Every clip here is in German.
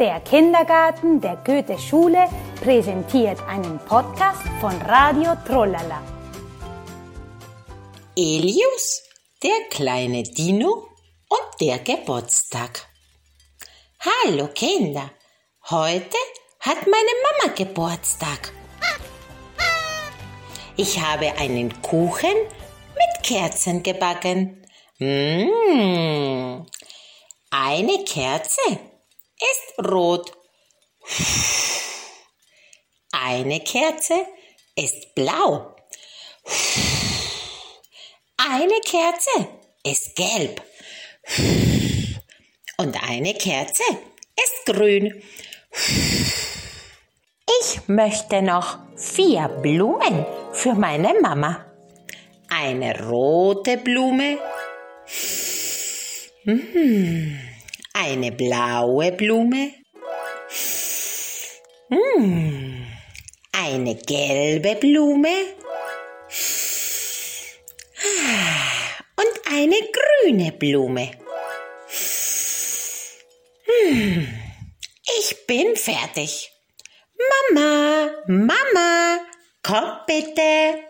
Der Kindergarten der Goethe-Schule präsentiert einen Podcast von Radio Trollala. Elius, der kleine Dino und der Geburtstag. Hallo Kinder, heute hat meine Mama Geburtstag. Ich habe einen Kuchen mit Kerzen gebacken. Mmh. Eine Kerze ist rot. Eine Kerze ist blau. Eine Kerze ist gelb. Und eine Kerze ist grün. Ich möchte noch vier Blumen für meine Mama. Eine rote Blume. Mmh eine blaue Blume, hm, eine gelbe Blume und eine grüne Blume. Hm, ich bin fertig. Mama, Mama, komm bitte.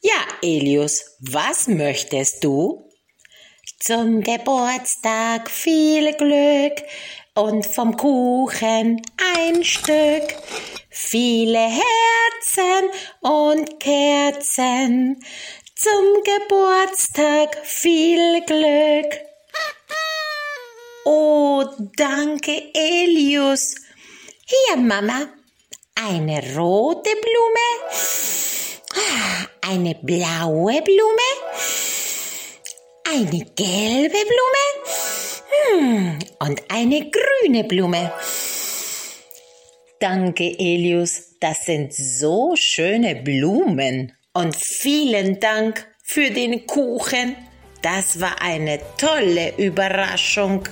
Ja, Elius, was möchtest du? Zum Geburtstag viel Glück und vom Kuchen ein Stück. Viele Herzen und Kerzen. Zum Geburtstag viel Glück. Oh, danke, Elius. Hier, Mama, eine rote Blume, eine blaue Blume eine gelbe Blume hm, und eine grüne Blume. Danke, Elius, das sind so schöne Blumen. Und vielen Dank für den Kuchen. Das war eine tolle Überraschung.